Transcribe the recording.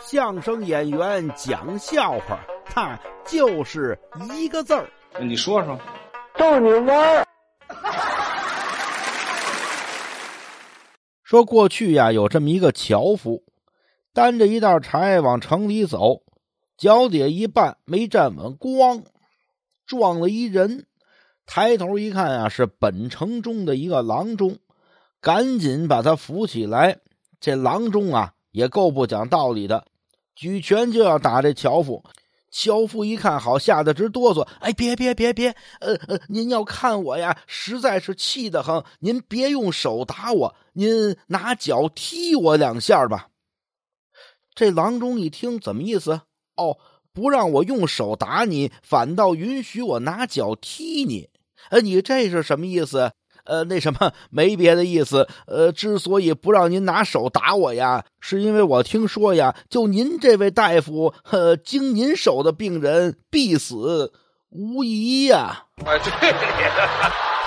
相声演员讲笑话，他就是一个字儿。你说说，逗你玩儿。说过去呀，有这么一个樵夫，担着一袋柴往城里走，脚底下一绊没站稳，咣，撞了一人。抬头一看啊，是本城中的一个郎中，赶紧把他扶起来。这郎中啊，也够不讲道理的。举拳就要打这樵夫，樵夫一看好，吓得直哆嗦。哎，别别别别，呃呃，您要看我呀，实在是气得很。您别用手打我，您拿脚踢我两下吧。这郎中一听，怎么意思？哦，不让我用手打你，反倒允许我拿脚踢你。呃，你这是什么意思？呃，那什么，没别的意思。呃，之所以不让您拿手打我呀，是因为我听说呀，就您这位大夫，呃，经您手的病人必死无疑呀。啊，对。